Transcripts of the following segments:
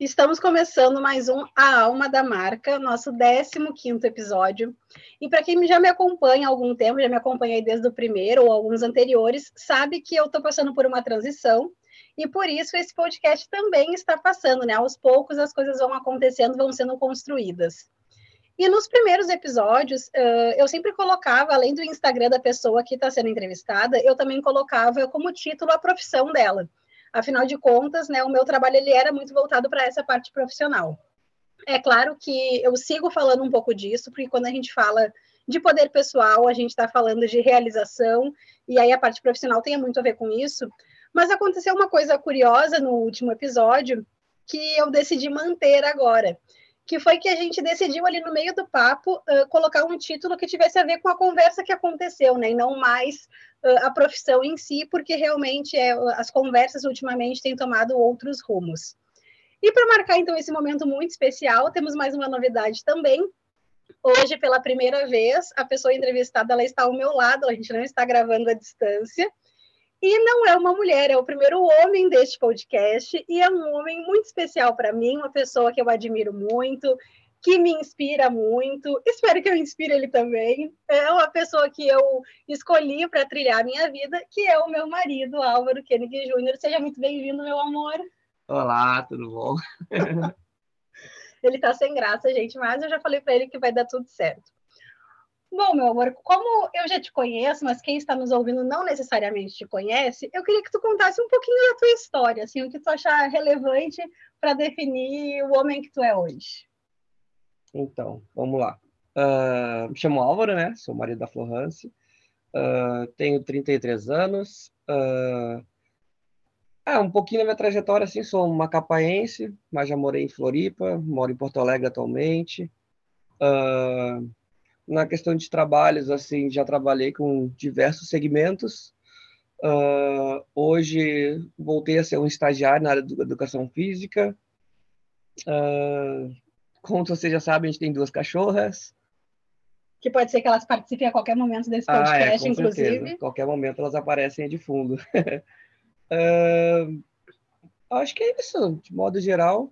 Estamos começando mais um A Alma da Marca, nosso 15 episódio. E para quem já me acompanha há algum tempo, já me acompanhei desde o primeiro ou alguns anteriores, sabe que eu estou passando por uma transição e por isso esse podcast também está passando, né? Aos poucos as coisas vão acontecendo, vão sendo construídas. E nos primeiros episódios, eu sempre colocava, além do Instagram da pessoa que está sendo entrevistada, eu também colocava como título a profissão dela. Afinal de contas, né, o meu trabalho ele era muito voltado para essa parte profissional. É claro que eu sigo falando um pouco disso, porque quando a gente fala de poder pessoal, a gente está falando de realização, e aí a parte profissional tem muito a ver com isso. Mas aconteceu uma coisa curiosa no último episódio que eu decidi manter agora, que foi que a gente decidiu ali no meio do papo uh, colocar um título que tivesse a ver com a conversa que aconteceu, né? E não mais a profissão em si, porque realmente é, as conversas ultimamente têm tomado outros rumos. E para marcar então esse momento muito especial, temos mais uma novidade também. Hoje, pela primeira vez, a pessoa entrevistada ela está ao meu lado, a gente não está gravando à distância. E não é uma mulher, é o primeiro homem deste podcast, e é um homem muito especial para mim, uma pessoa que eu admiro muito, que me inspira muito. Espero que eu inspire ele também. É uma pessoa que eu escolhi para trilhar a minha vida, que é o meu marido, Álvaro Koenig Júnior. Seja muito bem-vindo, meu amor. Olá, tudo bom? ele está sem graça, gente, mas eu já falei para ele que vai dar tudo certo. Bom, meu amor, como eu já te conheço, mas quem está nos ouvindo não necessariamente te conhece, eu queria que tu contasse um pouquinho da tua história, assim, o que tu achar relevante para definir o homem que tu é hoje. Então, vamos lá. Uh, me chamo Álvaro, né? Sou marido da Florence. Uh, tenho 33 anos. Uh, é, um pouquinho da minha trajetória, assim, sou macapaense, mas já morei em Floripa, moro em Porto Alegre atualmente. Uh, na questão de trabalhos, assim, já trabalhei com diversos segmentos. Uh, hoje voltei a ser um estagiário na área da educação física. Uh, como vocês já sabem, a gente tem duas cachorras. Que pode ser que elas participem a qualquer momento desse podcast, ah, é, inclusive. Certeza. qualquer momento elas aparecem de fundo. uh, acho que é isso. De modo geral,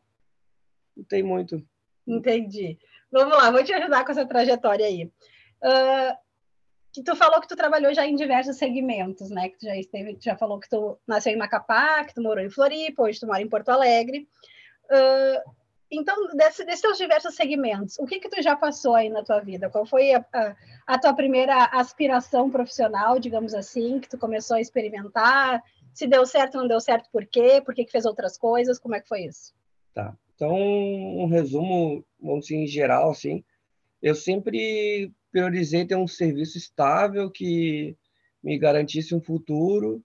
não tem muito. Entendi. Vamos lá, vou te ajudar com essa trajetória aí. Uh, que tu falou que tu trabalhou já em diversos segmentos, né? Que tu já esteve, tu já falou que tu nasceu em Macapá, que tu morou em Floripa, hoje tu mora em Porto Alegre. Uh, então, desse, desses teus diversos segmentos, o que que tu já passou aí na tua vida? Qual foi a, a, a, tua primeira aspiração profissional, digamos assim, que tu começou a experimentar? Se deu certo, não deu certo, por quê? Por que, que fez outras coisas? Como é que foi isso? Tá. Então, um resumo, vamos dizer, em geral, assim, eu sempre priorizei ter um serviço estável que me garantisse um futuro.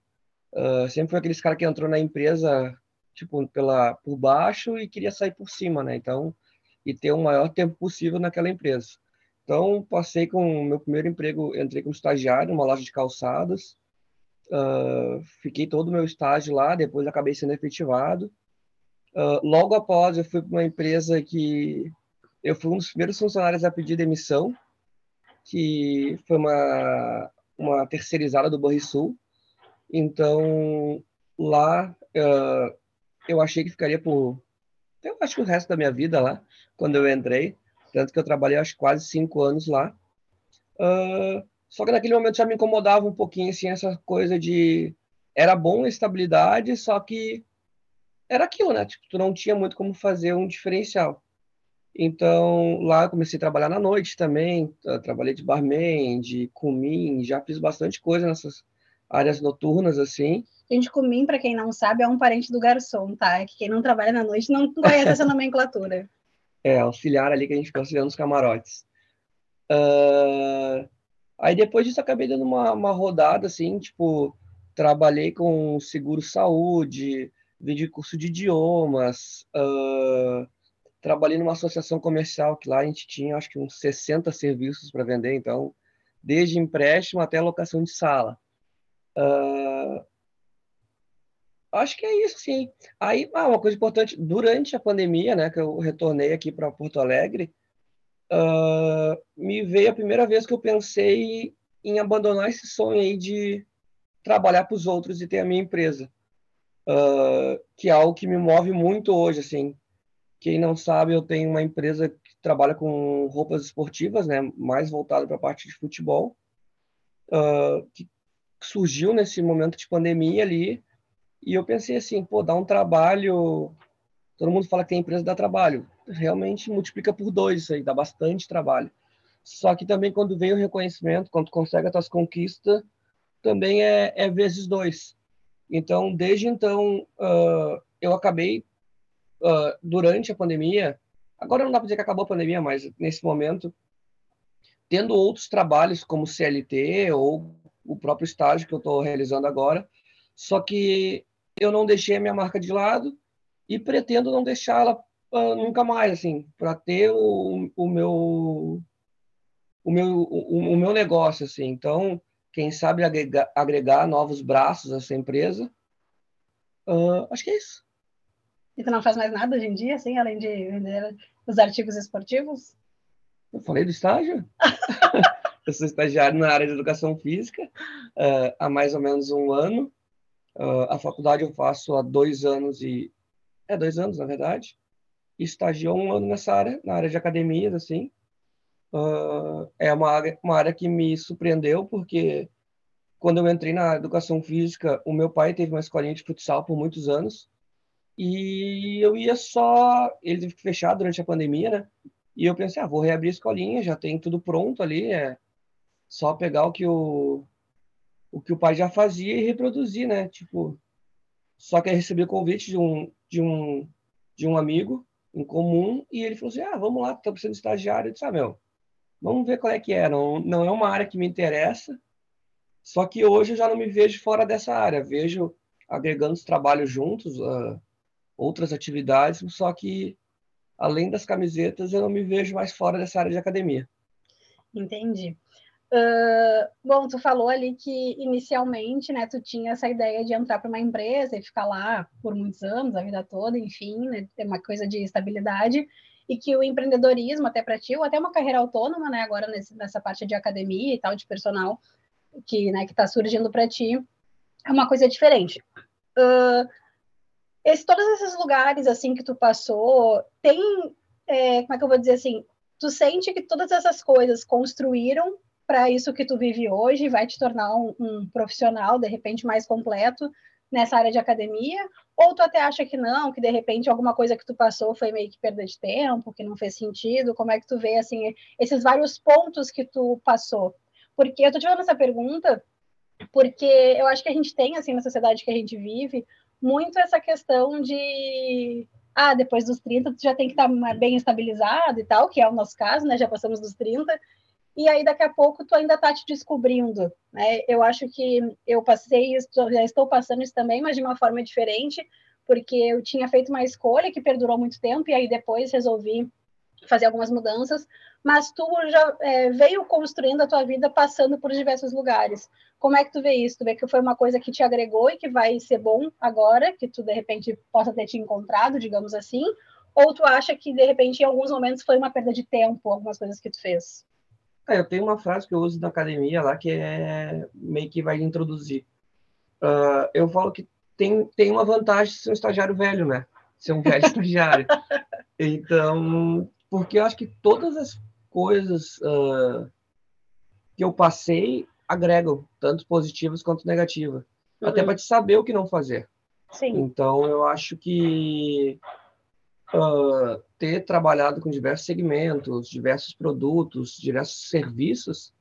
Uh, sempre foi aqueles cara que entrou na empresa tipo, pela, por baixo e queria sair por cima, né? Então, e ter o maior tempo possível naquela empresa. Então, passei com o meu primeiro emprego, entrei como estagiário numa loja de calçados, uh, fiquei todo o meu estágio lá, depois acabei sendo efetivado. Uh, logo após, eu fui para uma empresa que eu fui um dos primeiros funcionários a pedir demissão, que foi uma, uma terceirizada do Banrisul. Então, lá, uh, eu achei que ficaria por. Eu acho que o resto da minha vida lá, quando eu entrei. Tanto que eu trabalhei acho quase cinco anos lá. Uh, só que naquele momento já me incomodava um pouquinho assim, essa coisa de. Era bom a estabilidade, só que era aquilo, né? Tipo, tu não tinha muito como fazer um diferencial. Então, lá eu comecei a trabalhar na noite também, trabalhei de barman, de cumim, já fiz bastante coisa nessas áreas noturnas, assim. Gente, comim, para quem não sabe, é um parente do garçom, tá? É que quem não trabalha na noite não conhece essa nomenclatura. É, auxiliar ali que a gente fica auxiliando os camarotes. Uh... Aí depois disso acabei dando uma, uma rodada, assim, tipo, trabalhei com seguro saúde, vendi curso de idiomas, uh... trabalhei numa associação comercial que lá a gente tinha, acho que uns 60 serviços para vender, então, desde empréstimo até locação de sala. Uh, Acho que é isso, sim. Aí, ah, uma coisa importante, durante a pandemia, né, que eu retornei aqui para Porto Alegre, uh, me veio a primeira vez que eu pensei em abandonar esse sonho aí de trabalhar para os outros e ter a minha empresa, uh, que é algo que me move muito hoje, assim. quem não sabe, eu tenho uma empresa que trabalha com roupas esportivas, né, mais voltada para a parte de futebol, uh, que surgiu nesse momento de pandemia ali, e eu pensei assim, pô, dá um trabalho. Todo mundo fala que tem empresa dá trabalho, realmente multiplica por dois isso aí, dá bastante trabalho. Só que também quando vem o reconhecimento, quando consegue as tuas conquistas, também é, é vezes dois. Então, desde então, uh, eu acabei uh, durante a pandemia, agora não dá para dizer que acabou a pandemia, mas nesse momento, tendo outros trabalhos como CLT ou o próprio estágio que eu estou realizando agora, só que eu não deixei a minha marca de lado e pretendo não deixá-la uh, nunca mais, assim, para ter o, o meu o meu o, o, meu negócio, assim. Então, quem sabe agregar, agregar novos braços a essa empresa, uh, acho que é isso. E tu não faz mais nada hoje em dia, assim, além de vender os artigos esportivos? Eu falei do estágio? eu sou estagiário na área de educação física uh, há mais ou menos um ano. Uh, a faculdade eu faço há dois anos e... É, dois anos, na verdade. Estagiou um ano nessa área, na área de academias, assim. Uh, é uma área, uma área que me surpreendeu, porque quando eu entrei na educação física, o meu pai teve uma escolinha de futsal por muitos anos. E eu ia só. Ele teve que fechar durante a pandemia, né? E eu pensei, ah, vou reabrir a escolinha, já tem tudo pronto ali, é só pegar o que o, o que o pai já fazia e reproduzir, né? Tipo, só que eu recebi o convite de um, de um, de um amigo em comum e ele falou assim, ah, vamos lá, tô precisando de estagiário. Eu disse, ah, meu, vamos ver qual é que é. Não, não é uma área que me interessa, só que hoje eu já não me vejo fora dessa área. Vejo agregando os trabalhos juntos, uh, outras atividades, só que além das camisetas eu não me vejo mais fora dessa área de academia. Entendi. Uh, bom, tu falou ali que inicialmente, né, tu tinha essa ideia de entrar para uma empresa e ficar lá por muitos anos, a vida toda, enfim, né, ter uma coisa de estabilidade e que o empreendedorismo até para ti, ou até uma carreira autônoma, né, agora nesse, nessa parte de academia e tal, de personal, que, né, que está surgindo para ti, é uma coisa diferente. Uh, esse, todos esses lugares assim que tu passou, tem, é, como é que eu vou dizer assim, tu sente que todas essas coisas construíram para isso que tu vive hoje, vai te tornar um, um, profissional de repente mais completo nessa área de academia, ou tu até acha que não, que de repente alguma coisa que tu passou foi meio que perda de tempo, que não fez sentido, como é que tu vê assim esses vários pontos que tu passou? Porque eu tô te fazendo essa pergunta porque eu acho que a gente tem assim na sociedade que a gente vive muito essa questão de ah, depois dos 30 tu já tem que estar tá bem estabilizado e tal, que é o nosso caso, né? Já passamos dos 30. E aí daqui a pouco tu ainda tá te descobrindo, né? Eu acho que eu passei isso, já estou passando isso também, mas de uma forma diferente, porque eu tinha feito uma escolha que perdurou muito tempo e aí depois resolvi fazer algumas mudanças, mas tu já é, veio construindo a tua vida passando por diversos lugares. Como é que tu vê isso? Tu vê que foi uma coisa que te agregou e que vai ser bom agora, que tu de repente possa ter te encontrado, digamos assim, ou tu acha que de repente em alguns momentos foi uma perda de tempo, algumas coisas que tu fez? É, eu tenho uma frase que eu uso na academia lá que é meio que vai introduzir. Uh, eu falo que tem, tem uma vantagem ser um estagiário velho, né? Ser um velho estagiário. Então, porque eu acho que todas as coisas uh, que eu passei agregam, tanto positivas quanto negativas. Uhum. Até para te saber o que não fazer. Sim. Então, eu acho que uh, ter trabalhado com diversos segmentos, diversos produtos, diversos serviços,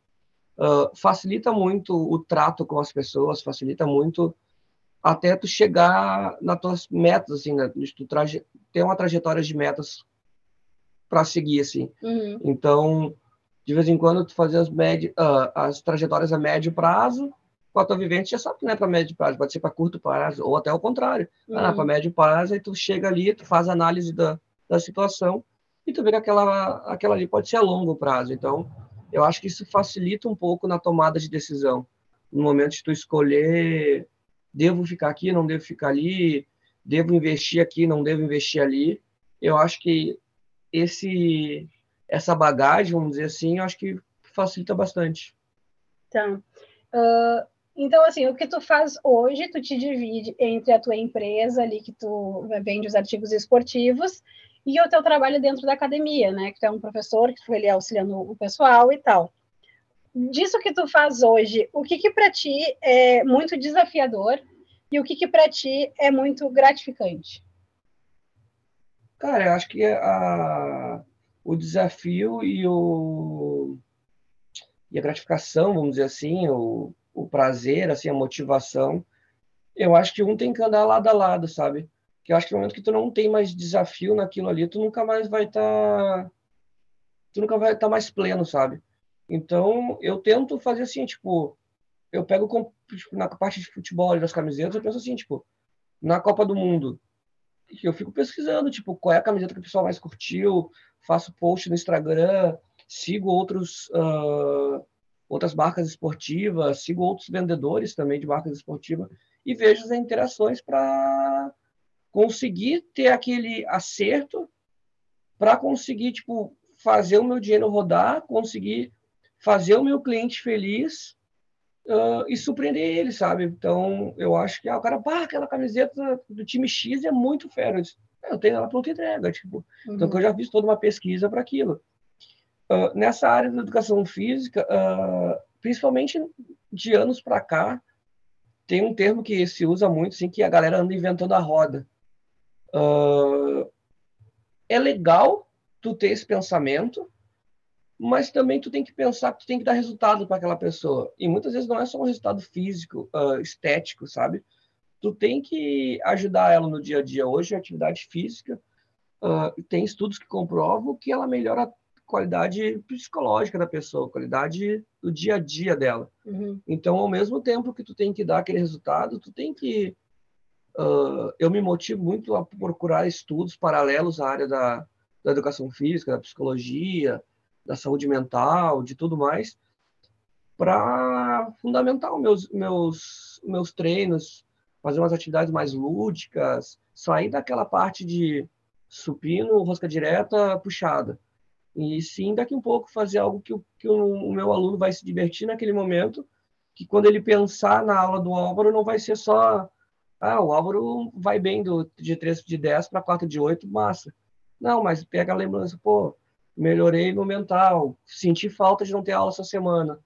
uh, facilita muito o trato com as pessoas, facilita muito até tu chegar nas tuas metas, assim, né? tu traje, ter uma trajetória de metas para seguir, assim. Uhum. Então, de vez em quando, tu fazia as, médio, uh, as trajetórias a médio prazo, com a tua vivência, já sabe que não é para médio prazo, pode ser para curto prazo, ou até o contrário. Uhum. Ah, para médio prazo, aí tu chega ali, tu faz análise da, da situação, e tu vê que aquela, aquela ali pode ser a longo prazo. Então, eu acho que isso facilita um pouco na tomada de decisão. No momento de tu escolher, devo ficar aqui, não devo ficar ali, devo investir aqui, não devo investir ali. Eu acho que esse essa bagagem, vamos dizer assim, eu acho que facilita bastante. Tá. Uh, Então, assim, o que tu faz hoje, tu te divide entre a tua empresa ali, que tu vende os artigos esportivos, e o teu trabalho dentro da academia, né? Que tu é um professor, que tu ali auxiliando o pessoal e tal. Disso que tu faz hoje, o que que para ti é muito desafiador e o que que para ti é muito gratificante? Cara, eu acho que a, o desafio e, o, e a gratificação, vamos dizer assim, o, o prazer, assim, a motivação, eu acho que um tem que andar lado a lado, sabe? Que eu acho que no momento que tu não tem mais desafio naquilo ali, tu nunca mais vai estar. Tá... Tu nunca vai estar tá mais pleno, sabe? Então, eu tento fazer assim, tipo, eu pego tipo, na parte de futebol e das camisetas, eu penso assim, tipo, na Copa do Mundo, eu fico pesquisando, tipo, qual é a camiseta que o pessoal mais curtiu, faço post no Instagram, sigo outros uh, outras marcas esportivas, sigo outros vendedores também de marcas esportivas e vejo as interações para conseguir ter aquele acerto para conseguir tipo fazer o meu dinheiro rodar, conseguir fazer o meu cliente feliz uh, e surpreender ele, sabe? Então, eu acho que ah, o cara, pá, aquela camiseta do time X é muito fera. Eu, disse, eu tenho ela pronta entrega, tipo. Uhum. Então, eu já fiz toda uma pesquisa para aquilo. Uh, nessa área da educação física, uh, principalmente de anos para cá, tem um termo que se usa muito, assim, que a galera anda inventando a roda. Uh, é legal tu ter esse pensamento, mas também tu tem que pensar que tu tem que dar resultado para aquela pessoa. E muitas vezes não é só um resultado físico, uh, estético, sabe? Tu tem que ajudar ela no dia a dia. Hoje, a atividade física, uh, tem estudos que comprovam que ela melhora qualidade psicológica da pessoa, qualidade do dia a dia dela. Uhum. Então, ao mesmo tempo que tu tem que dar aquele resultado, tu tem que uh, eu me motivo muito a procurar estudos paralelos à área da, da educação física, da psicologia, da saúde mental, de tudo mais, para fundamentar os meus, meus, meus treinos, fazer umas atividades mais lúdicas, sair daquela parte de supino, rosca direta, puxada e sim, daqui um pouco, fazer algo que, o, que o, meu aluno vai se divertir naquele momento, que quando ele pensar na aula do Álvaro, não vai ser só, ah, o Álvaro vai bem do, de 3 de 10 para 4 de 8, massa. Não, mas pega a lembrança, pô, melhorei no mental, senti falta de não ter aula essa semana.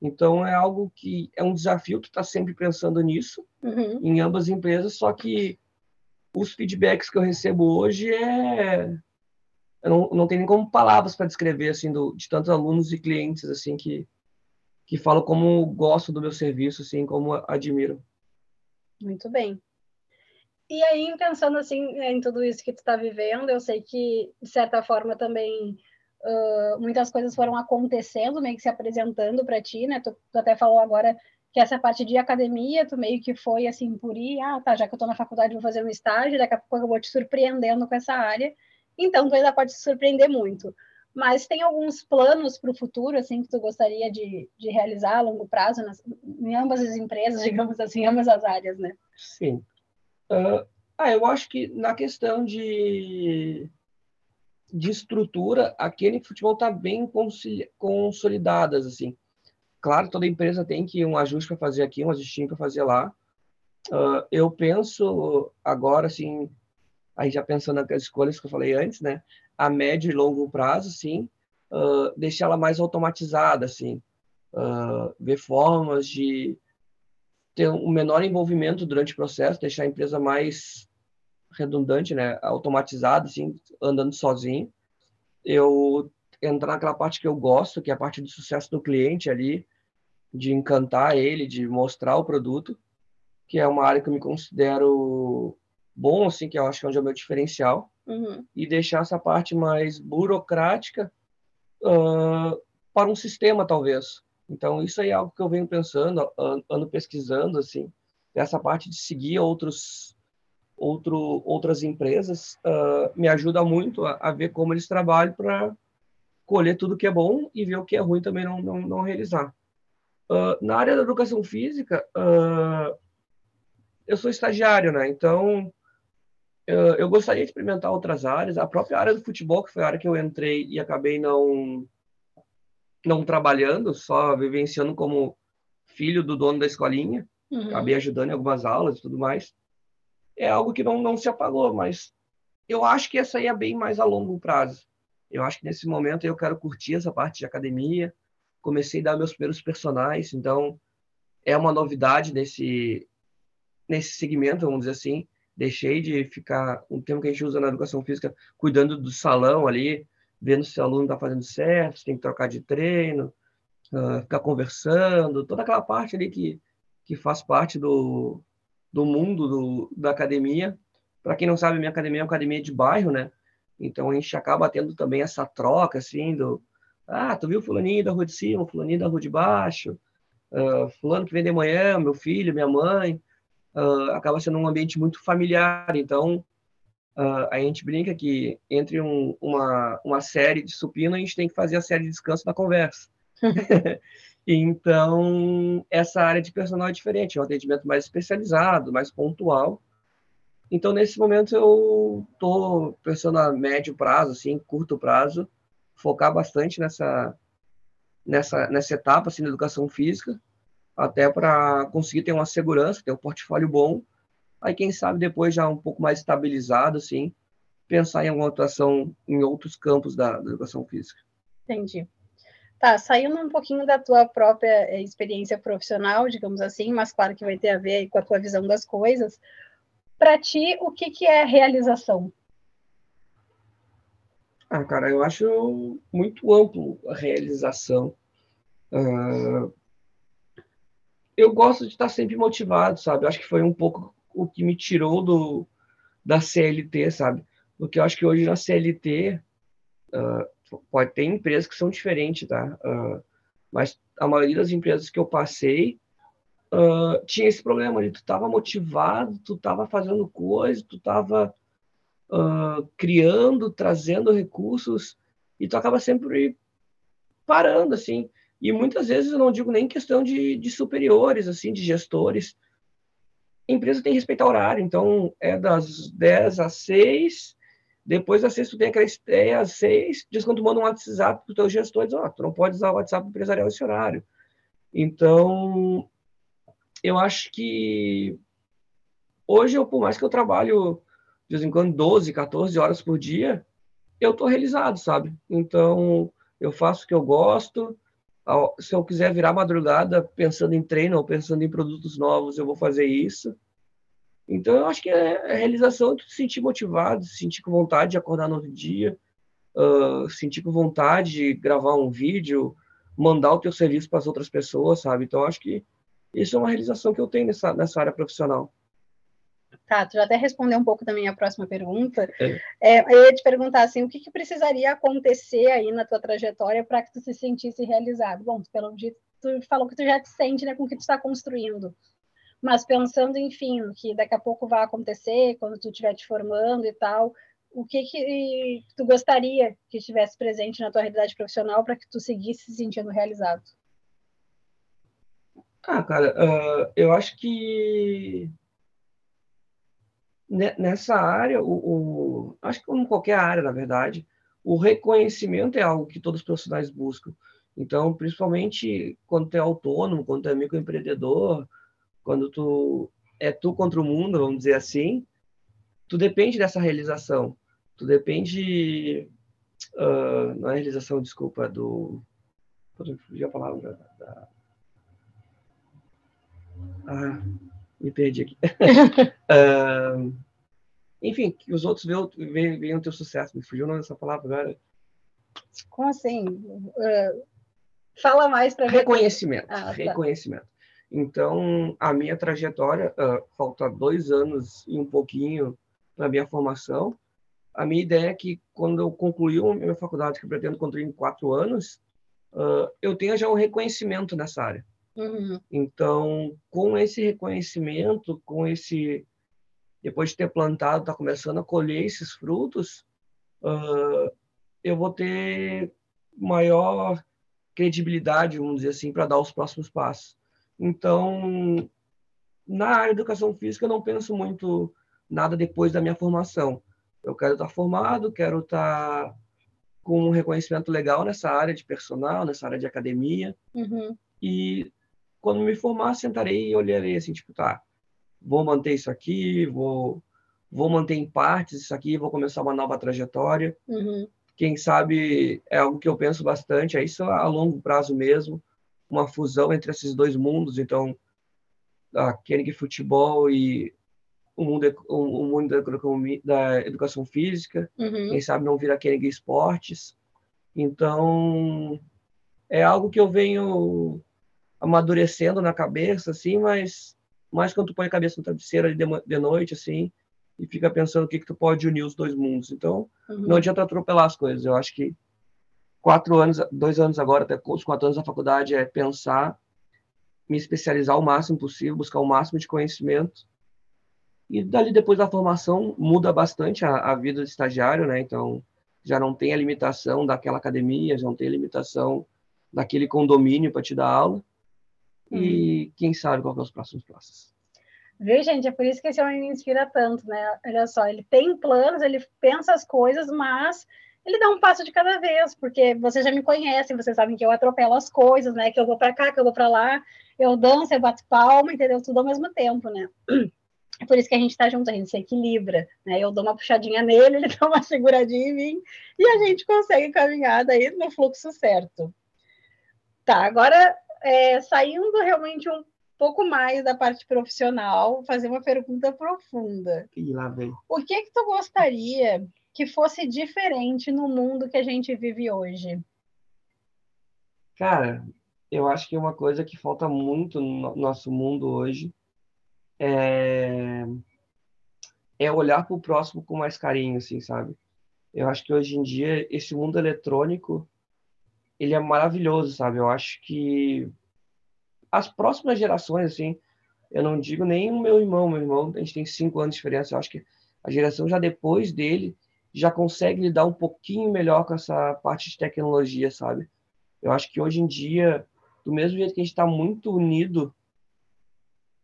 Então é algo que é um desafio, tu está sempre pensando nisso, uhum. em ambas as empresas, só que os feedbacks que eu recebo hoje é eu não, não tenho nem como palavras para descrever assim do, de tantos alunos e clientes assim que que falam como gostam do meu serviço, assim, como admiram. Muito bem. E aí, pensando assim em tudo isso que tu está vivendo, eu sei que de certa forma também uh, muitas coisas foram acontecendo, meio que se apresentando para ti, né? Tu, tu, até falou agora que essa parte de academia, tu meio que foi assim por ir, ah, tá, já que eu estou na faculdade vou fazer um estágio, daqui a pouco eu vou te surpreendendo com essa área. Então, tu ainda pode se surpreender muito. Mas tem alguns planos para o futuro, assim, que tu gostaria de, de realizar a longo prazo nas, em ambas as empresas, digamos assim, ambas as áreas, né? Sim. Uh, ah, eu acho que na questão de, de estrutura, a Kenny Futebol está bem consolidadas, assim. Claro, toda empresa tem que um ajuste para fazer aqui, um ajustinho para fazer lá. Uh, eu penso agora, assim, aí já pensando nas escolhas que eu falei antes, né? A médio e longo prazo, sim, uh, deixar ela mais automatizada, assim, uh, ver formas de ter um menor envolvimento durante o processo, deixar a empresa mais redundante, né? Automatizada, assim, andando sozinho. Eu entrar naquela parte que eu gosto, que é a parte do sucesso do cliente ali, de encantar ele, de mostrar o produto, que é uma área que eu me considero bom, assim, que eu acho que é onde é o meu diferencial, uhum. e deixar essa parte mais burocrática uh, para um sistema, talvez. Então, isso aí é algo que eu venho pensando, ando pesquisando, assim, essa parte de seguir outros, outro, outras empresas uh, me ajuda muito a, a, ver como eles trabalham para colher tudo que é bom e ver o que é ruim também não, não, não realizar. Uh, na área da educação física, uh, eu sou estagiário, né? Então, eu, eu gostaria de experimentar outras áreas. A própria área do futebol, que foi a área que eu entrei e acabei não não trabalhando, só vivenciando como filho do dono da escolinha, uhum. acabei ajudando em algumas aulas e tudo mais. É algo que não, não se apagou, mas eu acho que essa aí é bem mais a longo prazo. Eu acho que nesse momento eu quero curtir essa parte de academia. Comecei a dar meus primeiros personagens, então é uma novidade nesse nesse segmento, vamos dizer assim. Deixei de ficar um tempo que a gente usa na educação física cuidando do salão ali, vendo se o aluno está fazendo certo, se tem que trocar de treino, uh, ficar conversando, toda aquela parte ali que, que faz parte do, do mundo do, da academia. Para quem não sabe, minha academia é uma academia de bairro, né? Então a gente acaba tendo também essa troca, assim, do ah, tu viu fulaninho da rua de cima, fulaninho da rua de baixo, uh, fulano que vem de manhã, meu filho, minha mãe uh, acaba sendo um ambiente muito familiar. Então, uh, a gente brinca que entre um, uma, uma série de supino, a gente tem que fazer a série de descanso da conversa. então, essa área de personal é diferente, é um atendimento mais especializado, mais pontual. Então, nesse momento, eu estou pensando a médio prazo, assim, curto prazo, focar bastante nessa, nessa, nessa etapa, assim, da educação física, até para conseguir ter uma segurança, ter um portfólio bom. Aí, quem sabe, depois já um pouco mais estabilizado, assim, pensar em alguma atuação em outros campos da, da educação física. Entendi. Tá, saindo um pouquinho da tua própria eh, experiência profissional, digamos assim, mas claro que vai ter a ver com a tua visão das coisas. Para ti, o que, que é realização? Ah, cara, eu acho muito amplo a realização. Uh, eu gosto de estar sempre motivado, sabe? Eu acho que foi um pouco o que me tirou do da CLT, sabe? Porque eu acho que hoje na CLT uh, pode ter empresas que são diferentes, tá? Uh, mas a maioria das empresas que eu passei uh, tinha esse problema ali. Tu estava motivado, tu estava fazendo coisas, tu estava criando, trazendo recursos e tu acaba sempre parando, assim. E muitas vezes eu não digo nem questão de, de superiores, assim, de gestores. A empresa tem que respeitar horário, então é das 10 às 6, depois das 6 tu tem aquela estreia às 6, diz quando tu manda um WhatsApp para o teu gestor, diz, ó, oh, tu não pode usar o WhatsApp empresarial esse horário. Então, eu acho que hoje, eu, por mais que eu trabalho de vez em quando 12, 14 horas por dia, eu estou realizado, sabe? Então, eu faço o que eu gosto, se eu quiser virar madrugada pensando em treino ou pensando em produtos novos, eu vou fazer isso. Então, eu acho que é a realização de se sentir motivado, se sentir com vontade de acordar no outro dia, uh, sentir com vontade de gravar um vídeo, mandar o teu serviço para as outras pessoas, sabe? Então, acho que isso é uma realização que eu tenho nessa, nessa área profissional. Tá, tu já até respondeu um pouco da minha próxima pergunta. É. É, eu ia te perguntar assim, o que, que precisaria acontecer aí na tua trajetória para que tu se sentisse realizado? Bom, pelo jeito tu falou que tu já te sente né, com o que tu está construindo. Mas pensando, enfim, no que daqui a pouco vai acontecer, quando tu estiver te formando e tal, o que que tu gostaria que estivesse presente na tua realidade profissional para que tu seguisse se sentindo realizado? Ah, cara, uh, eu acho que nessa área, o, o, acho que como qualquer área, na verdade, o reconhecimento é algo que todos os profissionais buscam. Então, principalmente quando tu é autônomo, quando tu é microempreendedor, quando tu é tu contra o mundo, vamos dizer assim, tu depende dessa realização. Tu depende... Uh, não é realização, desculpa, do... Já falava da... da... Ah, me perdi aqui. uh, enfim, que os outros venham, venham ter sucesso. Me fugiu nessa palavra agora. Como assim? Uh, fala mais para Reconhecimento. Ah, tá. Reconhecimento. Então, a minha trajetória, uh, falta dois anos e um pouquinho na minha formação. A minha ideia é que, quando eu concluir a minha faculdade, que eu pretendo concluir em quatro anos, uh, eu tenha já um reconhecimento nessa área. Uhum. Então, com esse reconhecimento, com esse depois de ter plantado, está começando a colher esses frutos, uh, eu vou ter maior credibilidade, vamos dizer assim, para dar os próximos passos. Então, na área de educação física, eu não penso muito nada depois da minha formação. Eu quero estar formado, quero estar com um reconhecimento legal nessa área de personal, nessa área de academia, uhum. e quando me formar, sentarei e olharei assim, tipo, tá, vou manter isso aqui, vou, vou manter em partes isso aqui, vou começar uma nova trajetória. Uhum. Quem sabe é algo que eu penso bastante, é isso a longo prazo mesmo, uma fusão entre esses dois mundos, então a Koenig Futebol e o mundo, o, mundo da, educação física, uhum. quem sabe não vira Koenig Esportes. Então, é algo que eu venho amadurecendo na cabeça, assim, mas mais quando tu põe a cabeça no travesseiro ali de, de noite, assim, e fica pensando o que, que tu pode unir os dois mundos. Então, uhum. não adianta atropelar as coisas. Eu acho que quatro anos, dois anos agora, até os quatro anos da faculdade, é pensar, me especializar o máximo possível, buscar o máximo de conhecimento. E dali, depois da formação, muda bastante a, a vida do estagiário, né? Então, já não tem a limitação daquela academia, já não tem a limitação daquele condomínio para te dar aula. E hum. quem sabe qual é os próximos passos. Viu, gente? É por isso que esse homem me inspira tanto, né? Olha só, ele tem planos, ele pensa as coisas, mas ele dá um passo de cada vez, porque vocês já me conhecem, vocês sabem que eu atropelo as coisas, né? Que eu vou para cá, que eu vou para lá, eu danço, eu bato palma, entendeu? Tudo ao mesmo tempo, né? É por isso que a gente está junto, a gente se equilibra, né? Eu dou uma puxadinha nele, ele dá uma seguradinha em mim, e a gente consegue caminhar daí no fluxo certo. Tá, agora é, saindo realmente um pouco mais da parte profissional, fazer uma pergunta profunda. E lá vem. O que que tu gostaria que fosse diferente no mundo que a gente vive hoje? Cara, eu acho que uma coisa que falta muito no nosso mundo hoje é, é olhar para o próximo com mais carinho, assim, sabe? Eu acho que hoje em dia esse mundo eletrônico ele é maravilhoso, sabe? Eu acho que as próximas gerações, assim, eu não digo nem o meu irmão, meu irmão, a gente tem cinco anos de diferença, eu acho que a geração já depois dele já consegue lidar um pouquinho melhor com essa parte de tecnologia, sabe? Eu acho que hoje em dia, do mesmo jeito que a gente está muito unido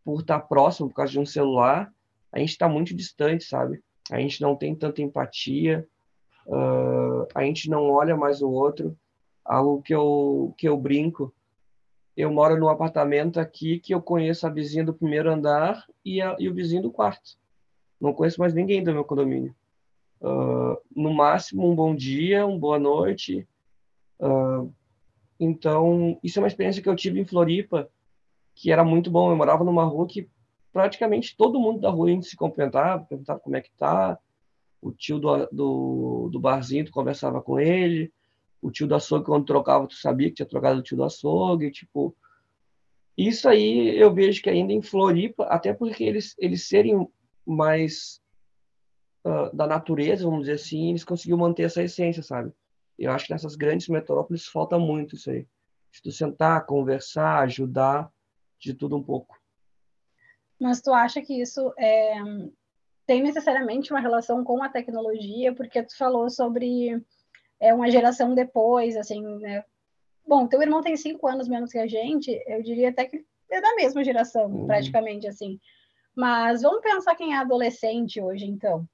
por estar tá próximo por causa de um celular, a gente está muito distante, sabe? A gente não tem tanta empatia, uh, a gente não olha mais o outro. Algo que eu, que eu brinco eu moro num apartamento aqui que eu conheço a vizinha do primeiro andar e, a, e o vizinho do quarto. Não conheço mais ninguém do meu condomínio. Uh, no máximo, um bom dia, uma boa noite. Uh, então, isso é uma experiência que eu tive em Floripa, que era muito bom. Eu morava numa rua que praticamente todo mundo da rua se cumprimentava, perguntava como é que tá. O tio do, do, do barzinho, tu conversava com ele o tio do açougue, quando trocava, tu sabia que tinha trocado o tio do açougue, tipo... Isso aí eu vejo que ainda em Floripa, até porque eles, eles serem mais uh, da natureza, vamos dizer assim, eles conseguiram manter essa essência, sabe? Eu acho que nessas grandes metrópoles falta muito isso aí. Se tu sentar, conversar, ajudar, de tudo um pouco. Mas tu acha que isso é, tem necessariamente uma relação com a tecnologia? Porque tu falou sobre é uma geração depois, assim, né? Bom, teu irmão tem cinco anos menos que a gente, eu diria até que é da mesma geração, uhum. praticamente, assim. Mas vamos pensar quem é adolescente hoje, então.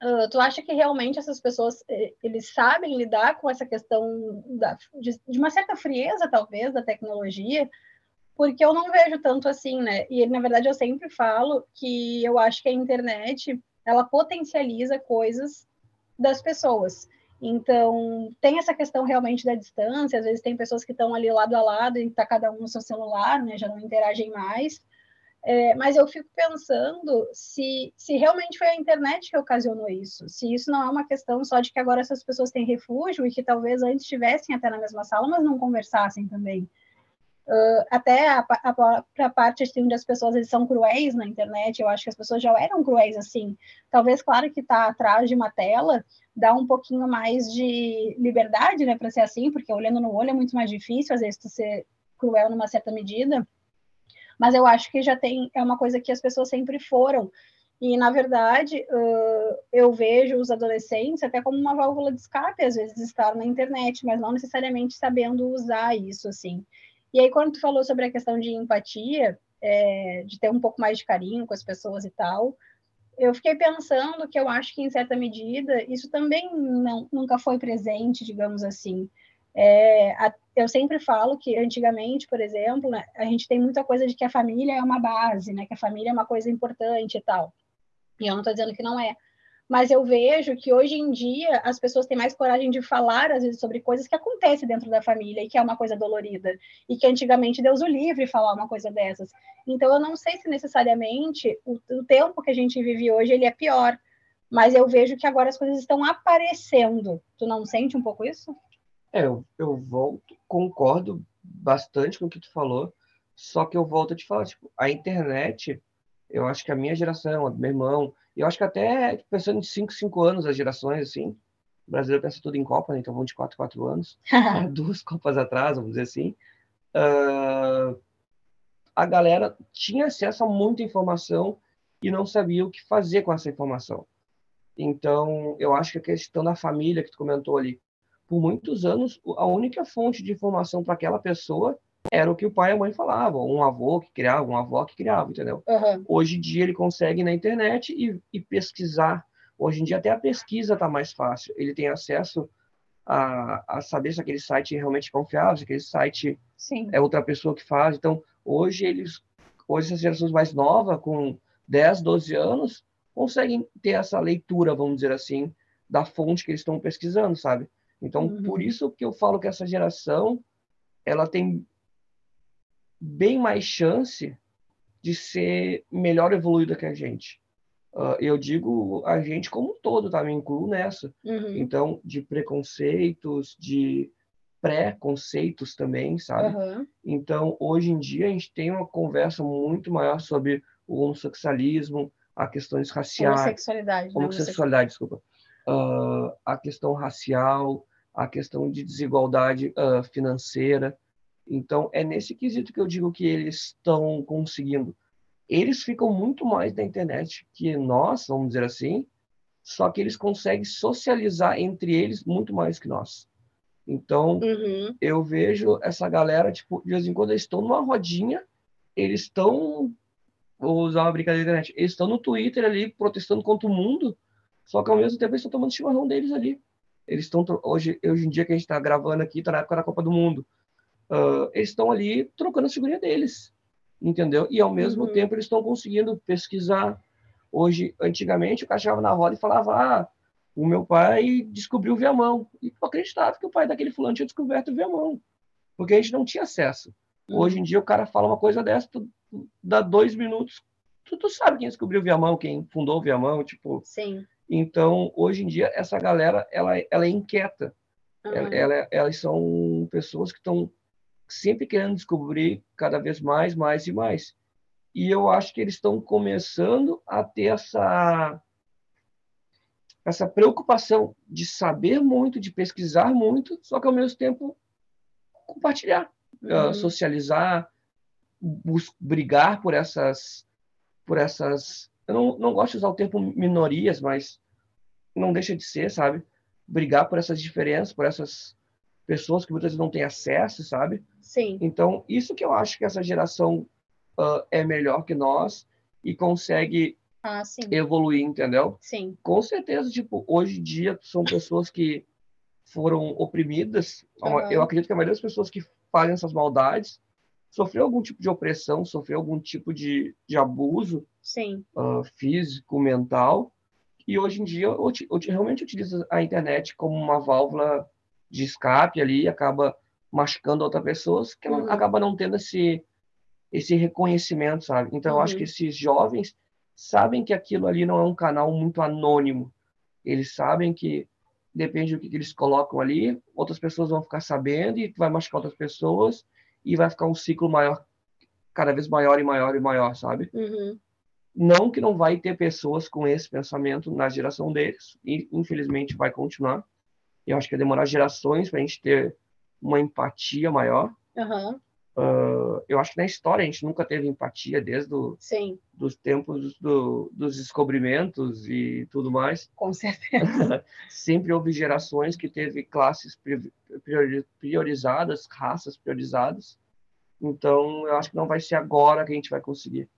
Uh, tu acha que realmente essas pessoas eles sabem lidar com essa questão da, de, de, uma certa frieza, talvez, da tecnologia? Porque eu não vejo tanto assim, né? E na verdade eu sempre falo que eu acho que a internet ela potencializa coisas das pessoas. Então, tem essa questão realmente da distância, às vezes tem pessoas que estão ali lado a lado e está cada um no seu celular, né, já não interagem mais. É, mas eu fico pensando se, se realmente foi a internet que ocasionou isso, se isso não é uma questão só de que agora essas pessoas têm refúgio e que talvez antes estivessem até na mesma sala, mas não conversassem também. Uh, até a, a própria parte assim, onde as pessoas eles são cruéis na internet, eu acho que as pessoas já eram cruéis assim. Talvez, claro, que está atrás de uma tela dá um pouquinho mais de liberdade, né, para ser assim, porque olhando no olho é muito mais difícil, às vezes, tu ser cruel numa certa medida. Mas eu acho que já tem, é uma coisa que as pessoas sempre foram. E, na verdade, uh, eu vejo os adolescentes até como uma válvula de escape, às vezes, estar na internet, mas não necessariamente sabendo usar isso, assim. E aí, quando tu falou sobre a questão de empatia, é, de ter um pouco mais de carinho com as pessoas e tal, eu fiquei pensando que eu acho que, em certa medida, isso também não, nunca foi presente, digamos assim. É, a, eu sempre falo que antigamente, por exemplo, né, a gente tem muita coisa de que a família é uma base, né? Que a família é uma coisa importante e tal. E eu não estou dizendo que não é. Mas eu vejo que hoje em dia as pessoas têm mais coragem de falar, às vezes, sobre coisas que acontecem dentro da família e que é uma coisa dolorida. E que antigamente Deus o livre falar uma coisa dessas. Então eu não sei se necessariamente o, o tempo que a gente vive hoje ele é pior. Mas eu vejo que agora as coisas estão aparecendo. Tu não sente um pouco isso? É, eu, eu volto, concordo bastante com o que tu falou, só que eu volto a te falar, tipo, a internet, eu acho que a minha geração, a do meu irmão, eu acho que até pensando em 5, 5 anos, as gerações, assim, o brasileiro pensa tudo em Copa, né? então vão de 4, 4 anos, duas Copas atrás, vamos dizer assim, uh, a galera tinha acesso a muita informação e não sabia o que fazer com essa informação. Então, eu acho que a questão da família que tu comentou ali, por muitos anos, a única fonte de informação para aquela pessoa era o que o pai e a mãe falavam, um avô que criava, uma avó que criava, entendeu? Uhum. Hoje em dia ele consegue ir na internet e, e, pesquisar. Hoje em dia até a pesquisa está mais fácil. Ele tem acesso a, a, saber se aquele site é realmente confiável, se aquele site Sim. é outra pessoa que faz. Então, hoje eles, hoje essas gerações mais novas, com 10, 12 anos, conseguem ter essa leitura, vamos dizer assim, da fonte que eles estão pesquisando, sabe? Então, uhum. por isso que eu falo que essa geração ela tem bem mais chance de ser melhor evoluída que a gente. Uh, eu digo a gente como um todo, tá? Me incluo nessa. Uhum. Então, de preconceitos, de pré-conceitos também, sabe? Uhum. Então, hoje em dia, a gente tem uma conversa muito maior sobre o homossexualismo, a questões raciais. Homossexualidade. Homossexualidade, desculpa. Uh, a questão racial, a questão de desigualdade uh, financeira. Então, é nesse quesito que eu digo que eles estão conseguindo. Eles ficam muito mais na internet que nós, vamos dizer assim, só que eles conseguem socializar entre eles muito mais que nós. Então, uhum. eu vejo essa galera, tipo, de vez em quando eles estão numa rodinha, eles estão, vou usar uma brincadeira na internet, eles estão no Twitter ali protestando contra o mundo, só que ao mesmo tempo eles estão tomando chimarrão deles ali. Eles estão hoje, hoje em dia que a gente está gravando aqui, está na época da Copa do Mundo. Uh, eles estão ali trocando a figurinha deles, entendeu? E ao mesmo uhum. tempo eles estão conseguindo pesquisar. Hoje, antigamente, o cara chegava na roda e falava: Ah, o meu pai descobriu o Viamão. E eu acreditava que o pai daquele fulano tinha descoberto o Viamão, porque a gente não tinha acesso. Uhum. Hoje em dia, o cara fala uma coisa dessa, tu, dá dois minutos, tu, tu sabe quem descobriu o Viamão, quem fundou o Viamão, tipo. Sim. Então, hoje em dia, essa galera, ela, ela é inquieta. Uhum. Ela, ela, elas são pessoas que estão sempre querendo descobrir cada vez mais, mais e mais. E eu acho que eles estão começando a ter essa essa preocupação de saber muito, de pesquisar muito, só que ao mesmo tempo compartilhar, uhum. uh, socializar, brigar por essas por essas eu não, não gosto de usar o termo minorias, mas não deixa de ser, sabe? Brigar por essas diferenças, por essas pessoas que muitas vezes não têm acesso, sabe? Sim. Então, isso que eu acho que essa geração uh, é melhor que nós e consegue ah, evoluir, entendeu? Sim. Com certeza, tipo, hoje em dia são pessoas que foram oprimidas. Uhum. Eu acredito que a maioria das pessoas que fazem essas maldades sofreu algum tipo de opressão, sofreu algum tipo de, de abuso uh, físico, mental, e hoje em dia eu, eu, realmente utilizo a internet como uma válvula de escape ali, acaba machucando outras pessoas, que uhum. acaba não tendo esse, esse reconhecimento, sabe? Então, uhum. eu acho que uhum. esses jovens sabem que aquilo ali não é um canal muito anônimo. Eles sabem que depende do que eles colocam ali, outras pessoas vão ficar sabendo e vai machucar outras pessoas e vai ficar um ciclo maior, cada vez maior e maior e maior, sabe? Uhum. Não que não vai ter pessoas com esse pensamento na geração deles, e infelizmente vai continuar. Eu acho que vai demorar gerações para a gente ter uma empatia maior. Uhum. Uh, eu acho que na história a gente nunca teve empatia desde do, dos tempos do, dos descobrimentos e tudo mais. Com certeza. Sempre houve gerações que teve classes priorizadas, raças priorizadas. Então, eu acho que não vai ser agora que a gente vai conseguir.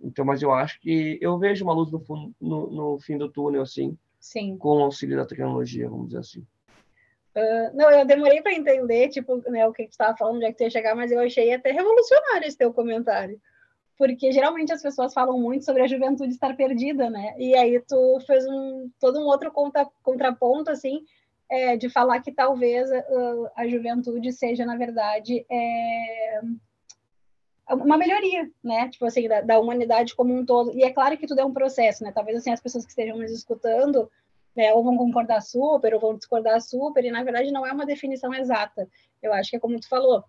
Então, mas eu acho que eu vejo uma luz no, no, no fim do túnel, assim, Sim. com o auxílio da tecnologia, vamos dizer assim. Uh, não, eu demorei para entender, tipo, né, o que tu estava falando, onde é que ia chegar, mas eu achei até revolucionário esse teu comentário. Porque geralmente as pessoas falam muito sobre a juventude estar perdida, né? E aí tu fez um, todo um outro contra, contraponto, assim, é, de falar que talvez uh, a juventude seja, na verdade, é, uma melhoria, né? Tipo assim, da, da, humanidade como um todo. E é claro que tudo é um processo, né? Talvez assim as pessoas que estejam nos escutando, né, ou vão concordar super, ou vão discordar super, e na verdade não é uma definição exata. Eu acho que é como tu falou.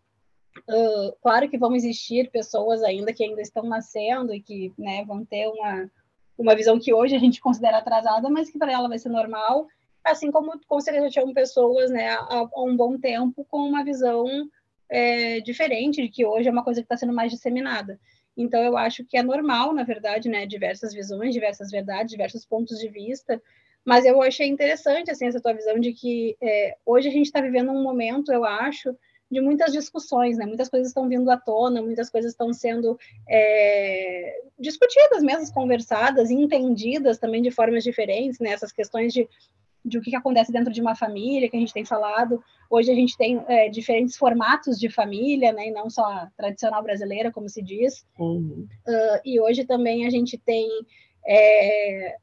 Uh, claro que vão existir pessoas ainda que ainda estão nascendo e que né, vão ter uma, uma visão que hoje a gente considera atrasada, mas que para ela vai ser normal, assim como com certeza tinham pessoas né, há, há um bom tempo com uma visão é, diferente, de que hoje é uma coisa que está sendo mais disseminada. Então, eu acho que é normal, na verdade, né, diversas visões, diversas verdades, diversos pontos de vista, mas eu achei interessante, assim, essa tua visão de que é, hoje a gente está vivendo um momento, eu acho, de muitas discussões, né? Muitas coisas estão vindo à tona, muitas coisas estão sendo é, discutidas mesmo, conversadas, entendidas também de formas diferentes, né? Essas questões de de o que, que acontece dentro de uma família, que a gente tem falado. Hoje a gente tem é, diferentes formatos de família, né, e não só a tradicional brasileira, como se diz. Uhum. Uh, e hoje também a gente tem é,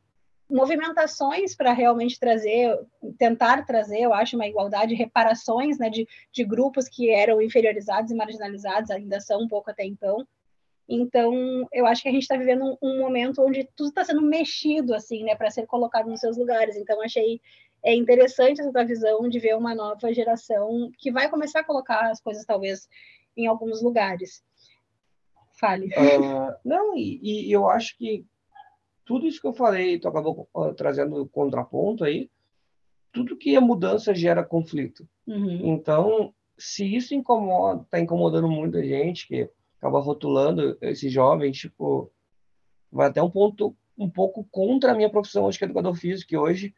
movimentações para realmente trazer, tentar trazer, eu acho, uma igualdade, reparações né, de, de grupos que eram inferiorizados e marginalizados, ainda são um pouco até então. Então, eu acho que a gente está vivendo um, um, momento onde tudo está sendo mexido, assim, né, para ser colocado nos seus lugares. Então, achei é interessante essa visão de ver uma nova geração que vai começar a colocar as coisas, talvez, em alguns lugares. Fale. Uh, não, e, e, eu acho que tudo isso que eu falei, tu acabou uh, trazendo contraponto aí, tudo que é mudança gera conflito. Uhum. Então, se isso incomoda, está incomodando muita gente, que acaba rotulando esse jovem, tipo, vai até um ponto um pouco contra a minha profissão hoje, que é educador físico, que hoje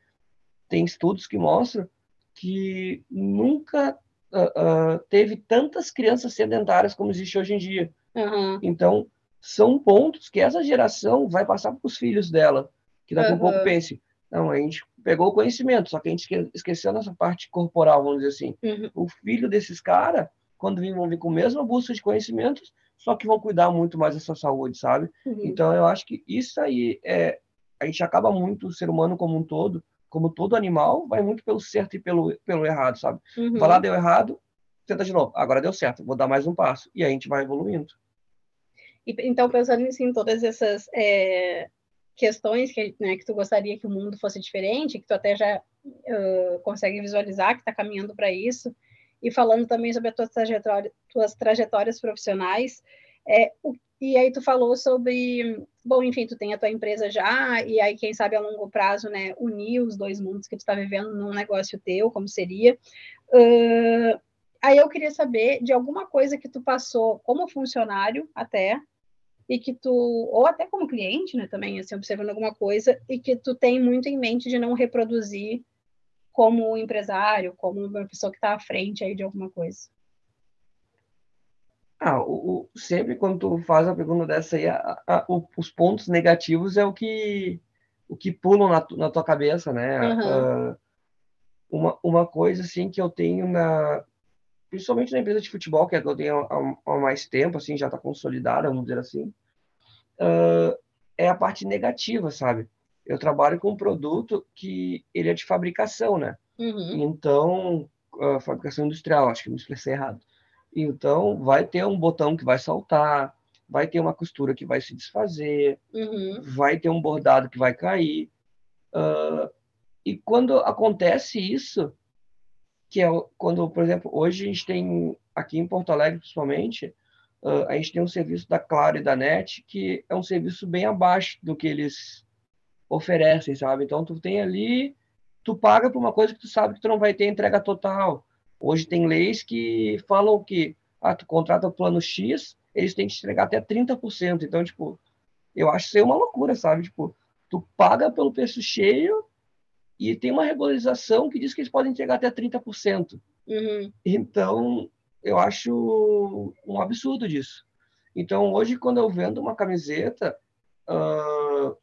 tem estudos que mostram que nunca uh, uh, teve tantas crianças sedentárias como existe hoje em dia. Uhum. Então, são pontos que essa geração vai passar para os filhos dela, que daqui a uhum. pouco pense, não, a gente pegou o conhecimento, só que a gente esqueceu nossa parte corporal, vamos dizer assim. Uhum. O filho desses caras, quando vão vir com a mesma busca de conhecimentos, só que vão cuidar muito mais da sua saúde, sabe? Uhum. Então, eu acho que isso aí é. A gente acaba muito, o ser humano como um todo, como todo animal, vai muito pelo certo e pelo, pelo errado, sabe? Uhum. Lá, deu errado, tenta de novo. Agora deu certo, vou dar mais um passo. E aí a gente vai evoluindo. E, então, pensando em todas essas é, questões que, né, que tu gostaria que o mundo fosse diferente, que tu até já uh, consegue visualizar que está caminhando para isso, e falando também sobre as tuas trajetórias, tuas trajetórias profissionais. É, o, e aí tu falou sobre, bom, enfim, tu tem a tua empresa já, e aí quem sabe a longo prazo, né, unir os dois mundos que tu está vivendo num negócio teu, como seria. Uh, aí eu queria saber de alguma coisa que tu passou como funcionário até, e que tu, ou até como cliente, né, também, assim, observando alguma coisa, e que tu tem muito em mente de não reproduzir como empresário, como uma pessoa que está à frente aí de alguma coisa? Ah, o, o, sempre quando tu faz a pergunta dessa aí, a, a, o, os pontos negativos é o que o que pulam na, na tua cabeça, né? Uhum. Uh, uma, uma coisa assim que eu tenho na principalmente na empresa de futebol que é que eu tenho há, há mais tempo, assim, já está consolidada, vamos dizer assim, uh, é a parte negativa, sabe? eu trabalho com um produto que ele é de fabricação, né? Uhum. Então, a fabricação industrial, acho que me expressei errado. Então, vai ter um botão que vai saltar, vai ter uma costura que vai se desfazer, uhum. vai ter um bordado que vai cair. Uh, e quando acontece isso, que é quando, por exemplo, hoje a gente tem, aqui em Porto Alegre principalmente, uh, a gente tem um serviço da Claro e da NET, que é um serviço bem abaixo do que eles oferecem, sabe? Então tu tem ali, tu paga por uma coisa que tu sabe que tu não vai ter entrega total. Hoje tem leis que falam que ah, tu contrata o plano X, eles têm que entregar até 30%. Então, tipo, eu acho isso aí uma loucura, sabe? Tipo, tu paga pelo preço cheio e tem uma regularização que diz que eles podem entregar até 30%. Uhum. Então, eu acho um absurdo disso. Então, hoje, quando eu vendo uma camiseta, uh,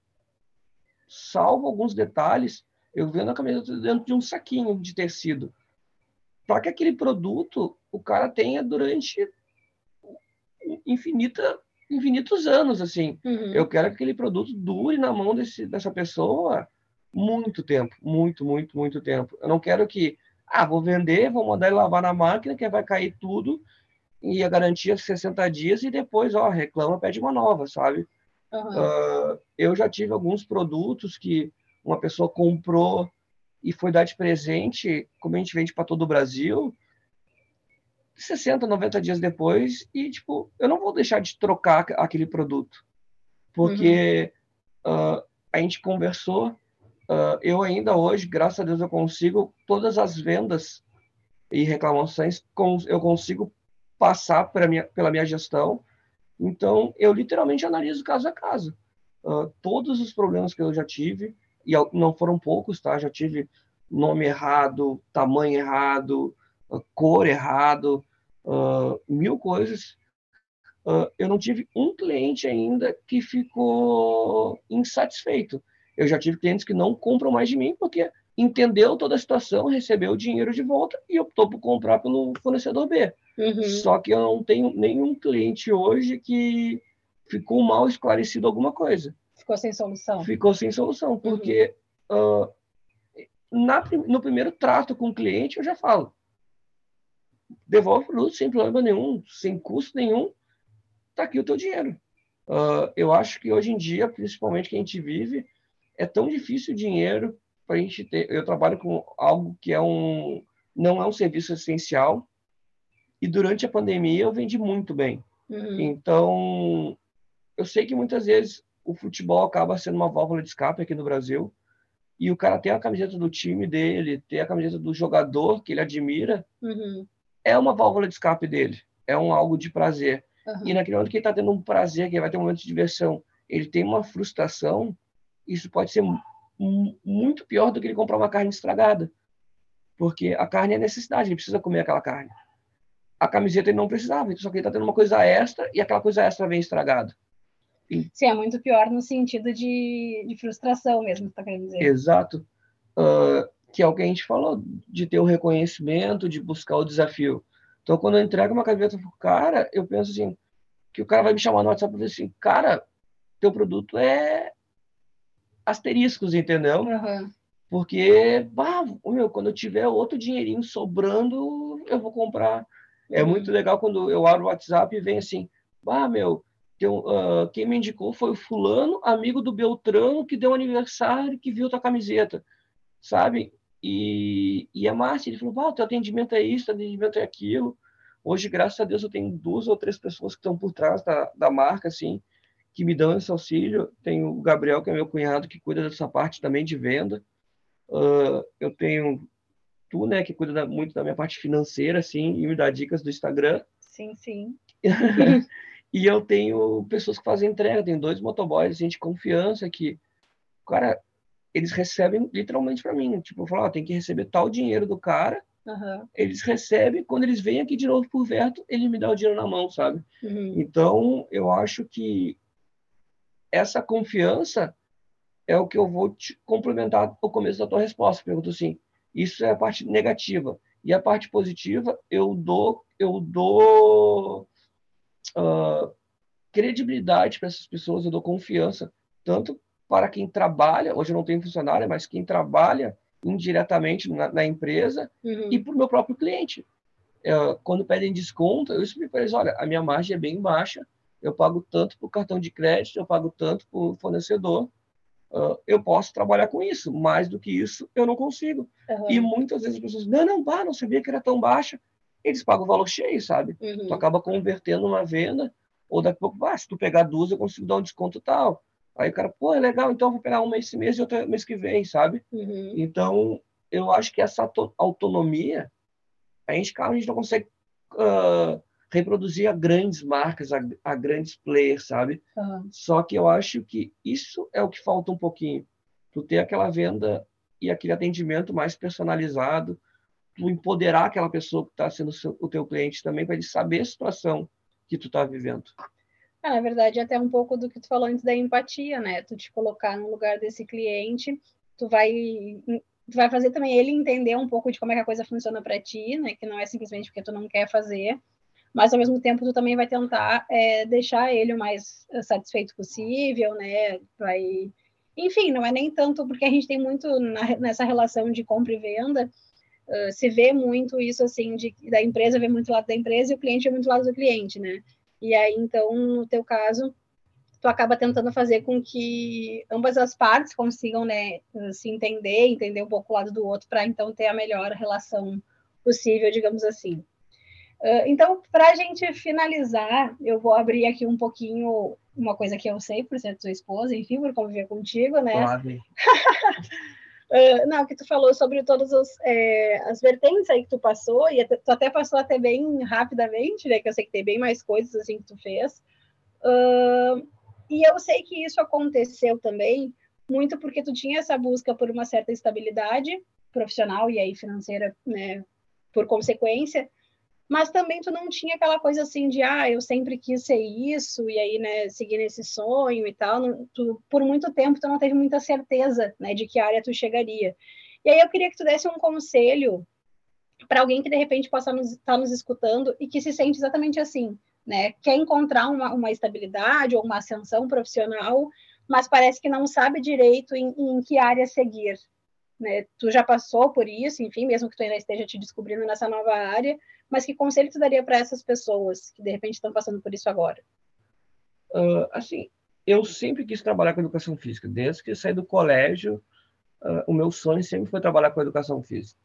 salvo alguns detalhes, eu vendo a camiseta dentro de um saquinho de tecido. para que aquele produto o cara tenha durante infinita, infinitos anos, assim. Uhum. Eu quero que aquele produto dure na mão desse, dessa pessoa muito tempo, muito, muito, muito tempo. Eu não quero que, ah, vou vender, vou mandar ele lavar na máquina, que vai cair tudo, e a garantia 60 dias, e depois, ó, reclama, pede uma nova, sabe? Uhum. Uh, eu já tive alguns produtos que uma pessoa comprou e foi dar de presente, como a gente vende para todo o Brasil, 60, 90 dias depois, e, tipo, eu não vou deixar de trocar aquele produto. Porque uhum. uh, a gente conversou, uh, eu ainda hoje, graças a Deus, eu consigo, todas as vendas e reclamações, eu consigo passar minha, pela minha gestão. Então, eu literalmente analiso caso a caso. Uh, todos os problemas que eu já tive, e não foram poucos, tá? Já tive nome errado, tamanho errado, cor errado, uh, mil coisas. Uh, eu não tive um cliente ainda que ficou insatisfeito. Eu já tive clientes que não compram mais de mim porque entendeu toda a situação, recebeu o dinheiro de volta e optou por comprar pelo fornecedor B. Uhum. Só que eu não tenho nenhum cliente hoje que ficou mal esclarecido alguma coisa. Ficou sem solução. Ficou sem solução, porque uhum. uh, na, no primeiro trato com o cliente, eu já falo: devolve o produto sem problema nenhum, sem custo nenhum, tá aqui o teu dinheiro. Uh, eu acho que hoje em dia, principalmente que a gente vive, é tão difícil o dinheiro para a gente ter. Eu trabalho com algo que é um não é um serviço essencial e durante a pandemia eu vendi muito bem. Uhum. Então, eu sei que muitas vezes o futebol acaba sendo uma válvula de escape aqui no Brasil e o cara tem a camiseta do time dele, tem a camiseta do jogador que ele admira, uhum. é uma válvula de escape dele, é um algo de prazer. Uhum. E naquele momento que ele está tendo um prazer, que ele vai ter um momento de diversão, ele tem uma frustração, isso pode ser muito pior do que ele comprar uma carne estragada. Porque a carne é necessidade, ele precisa comer aquela carne. A camiseta ele não precisava, só que ele está tendo uma coisa extra e aquela coisa extra vem estragada. Sim, é muito pior no sentido de, de frustração mesmo, tá querendo dizer. Exato. Uh, que é o que a gente falou, de ter o reconhecimento, de buscar o desafio. Então, quando eu entrego uma camiseta pro cara, eu penso assim, que o cara vai me chamar no WhatsApp e dizer assim, cara, teu produto é asteriscos, entendeu? Uhum. Porque, bah, meu, quando eu tiver outro dinheirinho sobrando, eu vou comprar. É uhum. muito legal quando eu abro o WhatsApp e vem assim, bah, meu, uh, quem me indicou foi o fulano, amigo do Beltrano, que deu aniversário, que viu tua camiseta, sabe? E, e a Márcia, ele falou, bah, teu atendimento é isso, teu atendimento é aquilo. Hoje, graças a Deus, eu tenho duas ou três pessoas que estão por trás da, da marca, assim, que me dão esse auxílio. Tenho o Gabriel, que é meu cunhado, que cuida dessa parte também de venda. Uh, eu tenho tu, né, que cuida da, muito da minha parte financeira, assim, e me dá dicas do Instagram. Sim, sim. e eu tenho pessoas que fazem entrega, tenho dois motoboys, assim, de confiança que, cara, eles recebem literalmente para mim. Tipo, eu falo, ó, tem que receber tal dinheiro do cara, Uhum. Eles recebem, quando eles vêm aqui de novo por perto, ele me dá o dinheiro na mão, sabe? Uhum. Então, eu acho que essa confiança é o que eu vou te complementar no começo da tua resposta. Pergunto assim, isso é a parte negativa. E a parte positiva, eu dou, eu dou uh, credibilidade para essas pessoas, eu dou confiança, tanto para quem trabalha, hoje eu não tenho funcionário, mas quem trabalha indiretamente na, na empresa uhum. e para o meu próprio cliente. Uh, quando pedem desconto, eu explico para eles, olha, a minha margem é bem baixa, eu pago tanto por cartão de crédito, eu pago tanto por fornecedor, uh, eu posso trabalhar com isso. Mais do que isso, eu não consigo. Uhum. E muitas vezes as pessoas, não, não, pá, não sabia que era tão baixa. Eles pagam o valor cheio, sabe? Uhum. Tu acaba convertendo uma venda, ou daqui a pouco, ah, se tu pegar duas, eu consigo dar um desconto tal. Aí o cara, pô, é legal, então eu vou pegar uma esse mês e outra mês que vem, sabe? Uhum. Então, eu acho que essa autonomia, a gente, a gente não consegue uh, reproduzir a grandes marcas, a, a grandes players, sabe? Uhum. Só que eu acho que isso é o que falta um pouquinho. Tu ter aquela venda e aquele atendimento mais personalizado, tu empoderar aquela pessoa que está sendo o teu cliente também para ele saber a situação que tu está vivendo. Ah, na verdade, até um pouco do que tu falou antes da empatia, né? Tu te colocar no lugar desse cliente, tu vai tu vai fazer também ele entender um pouco de como é que a coisa funciona para ti, né? Que não é simplesmente porque tu não quer fazer, mas ao mesmo tempo tu também vai tentar é, deixar ele o mais satisfeito possível, né? Vai, enfim, não é nem tanto porque a gente tem muito na, nessa relação de compra e venda, uh, se vê muito isso assim de da empresa vê muito lado da empresa e o cliente vê muito lado do cliente, né? E aí então no teu caso tu acaba tentando fazer com que ambas as partes consigam né, se entender, entender um pouco o lado do outro, para então ter a melhor relação possível, digamos assim. Uh, então, para a gente finalizar, eu vou abrir aqui um pouquinho uma coisa que eu sei por ser tua esposa, enfim, por conviver contigo, né? Claro. Uh, não, que tu falou sobre todas as, é, as vertentes aí que tu passou, e tu até passou até bem rapidamente, né? Que eu sei que tem bem mais coisas assim que tu fez. Uh, e eu sei que isso aconteceu também muito porque tu tinha essa busca por uma certa estabilidade profissional e aí financeira, né, por consequência, mas também tu não tinha aquela coisa assim de, ah, eu sempre quis ser isso, e aí, né, seguir nesse sonho e tal, não, tu, por muito tempo tu não teve muita certeza, né, de que área tu chegaria. E aí eu queria que tu desse um conselho para alguém que de repente possa estar tá nos escutando e que se sente exatamente assim, né? Quer encontrar uma, uma estabilidade ou uma ascensão profissional, mas parece que não sabe direito em, em que área seguir. Né? Tu já passou por isso, enfim, mesmo que tu ainda esteja te descobrindo nessa nova área, mas que conselho tu daria para essas pessoas que de repente estão passando por isso agora? Uh, assim, eu sempre quis trabalhar com educação física, desde que saí do colégio, uh, o meu sonho sempre foi trabalhar com educação física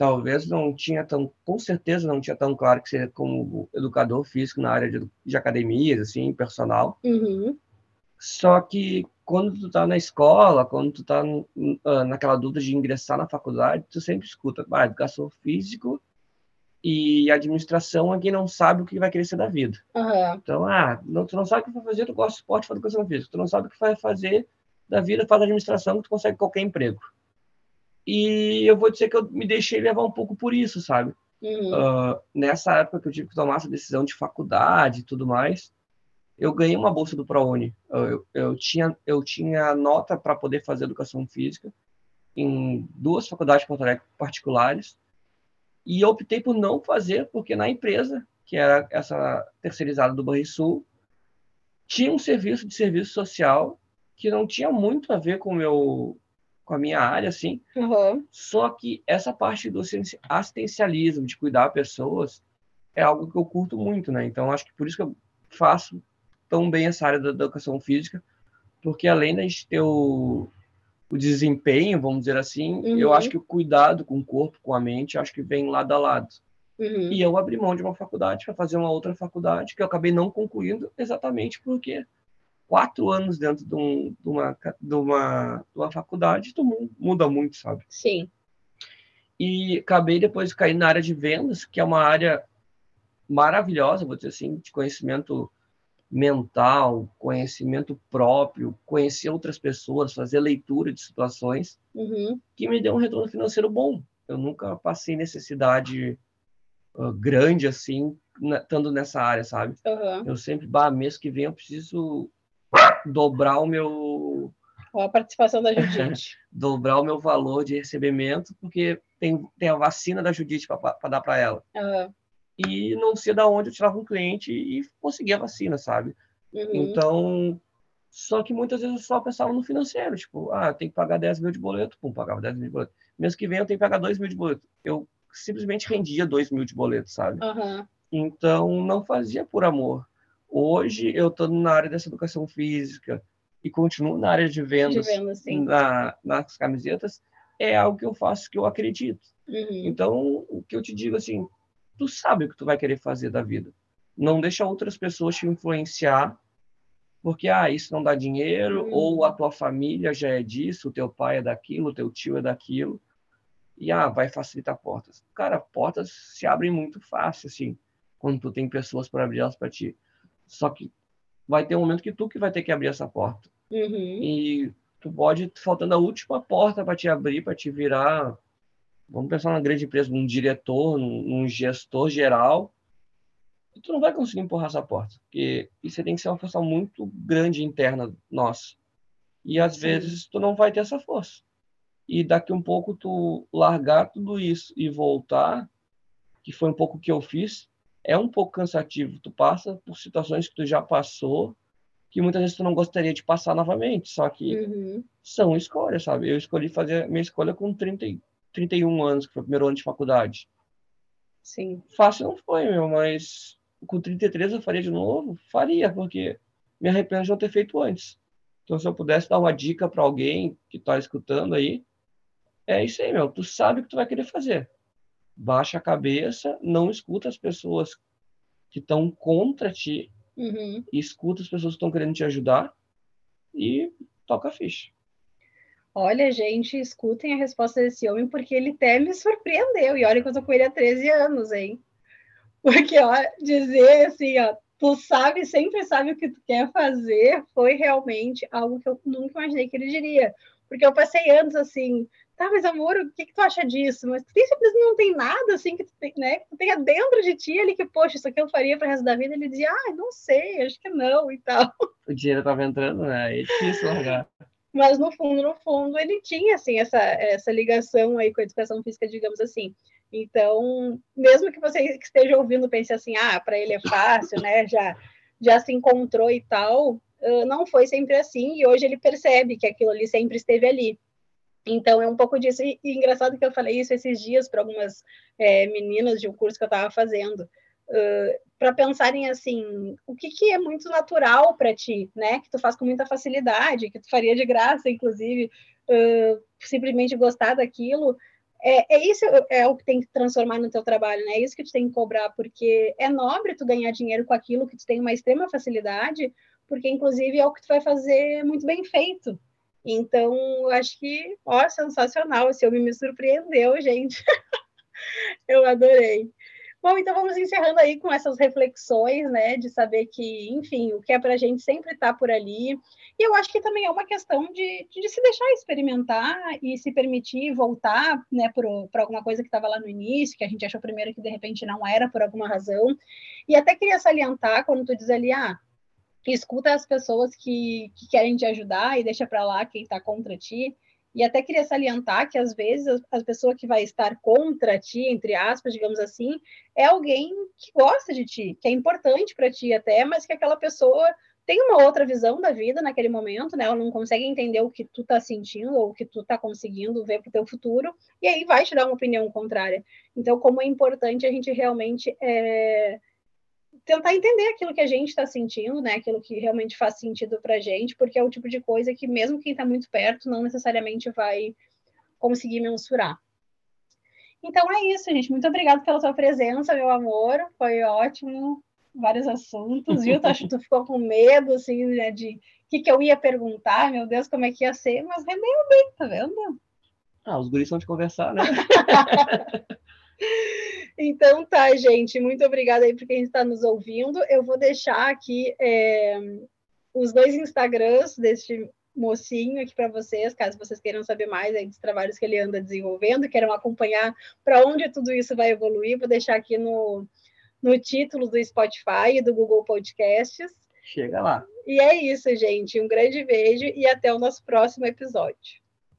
talvez não tinha tão, com certeza não tinha tão claro que seria como educador físico na área de, de academias, assim, personal. Uhum. Só que quando tu tá na escola, quando tu tá uh, naquela dúvida de ingressar na faculdade, tu sempre escuta, ah, educação físico e administração é quem não sabe o que vai querer ser da vida. Uhum. Então, ah, não, tu não sabe o que vai fazer, tu gosta de esporte, faz educação física. Tu não sabe o que vai fazer da vida, faz administração, que tu consegue qualquer emprego. E eu vou dizer que eu me deixei levar um pouco por isso, sabe? Uhum. Uh, nessa época que eu tive que tomar essa decisão de faculdade e tudo mais, eu ganhei uma bolsa do ProUni. Eu, eu, eu tinha, eu tinha nota para poder fazer educação física em duas faculdades particulares e eu optei por não fazer porque na empresa, que era essa terceirizada do Banrisul, tinha um serviço de serviço social que não tinha muito a ver com meu com a minha área, assim. Uhum. Só que essa parte do assistencialismo, de cuidar pessoas, é algo que eu curto muito, né? Então, acho que por isso que eu faço tão bem essa área da educação física, porque além da gente ter o, o desempenho, vamos dizer assim, uhum. eu acho que o cuidado com o corpo, com a mente, acho que vem lado a lado. Uhum. E eu abri mão de uma faculdade para fazer uma outra faculdade que eu acabei não concluindo exatamente porque quatro anos dentro de, um, de, uma, de, uma, de uma faculdade, tu muda muito, sabe? Sim. E acabei depois de cair na área de vendas, que é uma área maravilhosa, vou dizer assim, de conhecimento mental, conhecimento próprio, conhecer outras pessoas, fazer leitura de situações, uhum. que me deu um retorno financeiro bom. Eu nunca passei necessidade uh, grande assim, estando nessa área, sabe? Uhum. Eu sempre, bah, mês que vem eu preciso dobrar o meu. a participação da Judite. dobrar o meu valor de recebimento, porque tem, tem a vacina da Judite para dar para ela. Uhum. E não sei da onde eu tirava um cliente e conseguia a vacina, sabe? Uhum. Então, só que muitas vezes eu só pensava no financeiro, tipo, ah, tem que pagar 10 mil de boleto, pum, pagava 10 mil de boleto. Mês que vem eu tenho que pagar 2 mil de boleto. Eu simplesmente rendia 2 mil de boleto, sabe? Uhum. Então, não fazia por amor. Hoje eu estou na área dessa educação física e continuo na área de vendas, de vendas na, nas camisetas, é algo que eu faço que eu acredito. Uhum. Então, o que eu te digo assim, tu sabe o que tu vai querer fazer da vida. Não deixa outras pessoas te influenciar, porque ah, isso não dá dinheiro, uhum. ou a tua família já é disso, o teu pai é daquilo, o teu tio é daquilo, e ah, vai facilitar portas. Cara, portas se abrem muito fácil assim, quando tu tem pessoas para abrir elas para ti. Só que vai ter um momento que tu que vai ter que abrir essa porta. Uhum. E tu pode, faltando a última porta para te abrir, para te virar, vamos pensar numa grande empresa, um diretor, um, um gestor geral, e tu não vai conseguir empurrar essa porta, porque isso tem que ser uma força muito grande interna nossa. E às Sim. vezes tu não vai ter essa força. e daqui um pouco tu largar tudo isso e voltar, que foi um pouco o que eu fiz, é um pouco cansativo. Tu passa por situações que tu já passou, que muitas vezes tu não gostaria de passar novamente, só que uhum. são escolhas, sabe? Eu escolhi fazer minha escolha com 30, 31 anos, que foi o primeiro ano de faculdade. Sim. Fácil não foi, meu, mas com 33 eu faria de novo? Faria, porque me arrependo de não ter feito antes. Então, se eu pudesse dar uma dica para alguém que está escutando aí, é isso aí, meu. Tu sabe o que tu vai querer fazer. Baixa a cabeça, não escuta as pessoas que estão contra ti, uhum. escuta as pessoas que estão querendo te ajudar e toca a ficha. Olha, gente, escutem a resposta desse homem, porque ele até me surpreendeu. E olha que eu tô com ele há 13 anos, hein? Porque, ó, dizer assim, ó, tu sabe, sempre sabe o que tu quer fazer, foi realmente algo que eu nunca imaginei que ele diria. Porque eu passei anos assim, tá, mas amor, o que, que tu acha disso? Mas tu tem certeza que não tem nada assim que tu, tem, né, que tu tenha dentro de ti ali que, poxa, isso aqui eu faria para o resto da vida. Ele dizia, ah, não sei, acho que não e tal. O dinheiro tava entrando, né? É difícil largar. Mas no fundo, no fundo, ele tinha assim essa, essa ligação aí com a educação física, digamos assim. Então, mesmo que você esteja ouvindo, pense assim, ah, para ele é fácil, né? Já, já se encontrou e tal. não foi sempre assim, e hoje ele percebe que aquilo ali sempre esteve ali. Então, é um pouco disso. E, e engraçado que eu falei isso esses dias para algumas é, meninas de um curso que eu estava fazendo, para pensarem assim: o que, que é muito natural para ti, né? Que tu faz com muita facilidade, que tu faria de graça, inclusive, uh, simplesmente gostar daquilo é, é isso é o que tem que transformar no teu trabalho, né? É isso que tu tem que cobrar, porque é nobre tu ganhar dinheiro com aquilo que tu tem uma extrema facilidade, porque inclusive é o que tu vai fazer muito bem feito. Então, eu acho que, ó, sensacional, esse homem me surpreendeu, gente. eu adorei. Bom, então vamos encerrando aí com essas reflexões, né, de saber que, enfim, o que é para a gente sempre estar tá por ali. E eu acho que também é uma questão de, de se deixar experimentar e se permitir voltar, né, para alguma coisa que estava lá no início, que a gente achou primeiro que de repente não era por alguma razão. E até queria salientar quando tu diz ali, ah, escuta as pessoas que, que querem te ajudar e deixa para lá quem está contra ti. E até queria salientar que, às vezes, a pessoa que vai estar contra ti, entre aspas, digamos assim, é alguém que gosta de ti, que é importante para ti até, mas que aquela pessoa tem uma outra visão da vida naquele momento, né? Ela não consegue entender o que tu tá sentindo ou o que tu tá conseguindo ver pro teu futuro, e aí vai te dar uma opinião contrária. Então, como é importante a gente realmente é, tentar entender aquilo que a gente está sentindo, né? Aquilo que realmente faz sentido para a gente, porque é o tipo de coisa que mesmo quem está muito perto não necessariamente vai conseguir mensurar. Então é isso, gente. Muito obrigada pela sua presença, meu amor. Foi ótimo. Vários assuntos, viu? Tu, acho que tu ficou com medo, assim, né, de o que, que eu ia perguntar, meu Deus, como é que ia ser, mas rendeu bem, tá vendo? Ah, os guris são de conversar, né? Então tá, gente, muito obrigada aí por quem está nos ouvindo. Eu vou deixar aqui é, os dois Instagrams deste mocinho aqui para vocês, caso vocês queiram saber mais aí dos trabalhos que ele anda desenvolvendo, queiram acompanhar para onde tudo isso vai evoluir. Vou deixar aqui no, no título do Spotify e do Google Podcasts. Chega lá. E é isso, gente. Um grande beijo e até o nosso próximo episódio.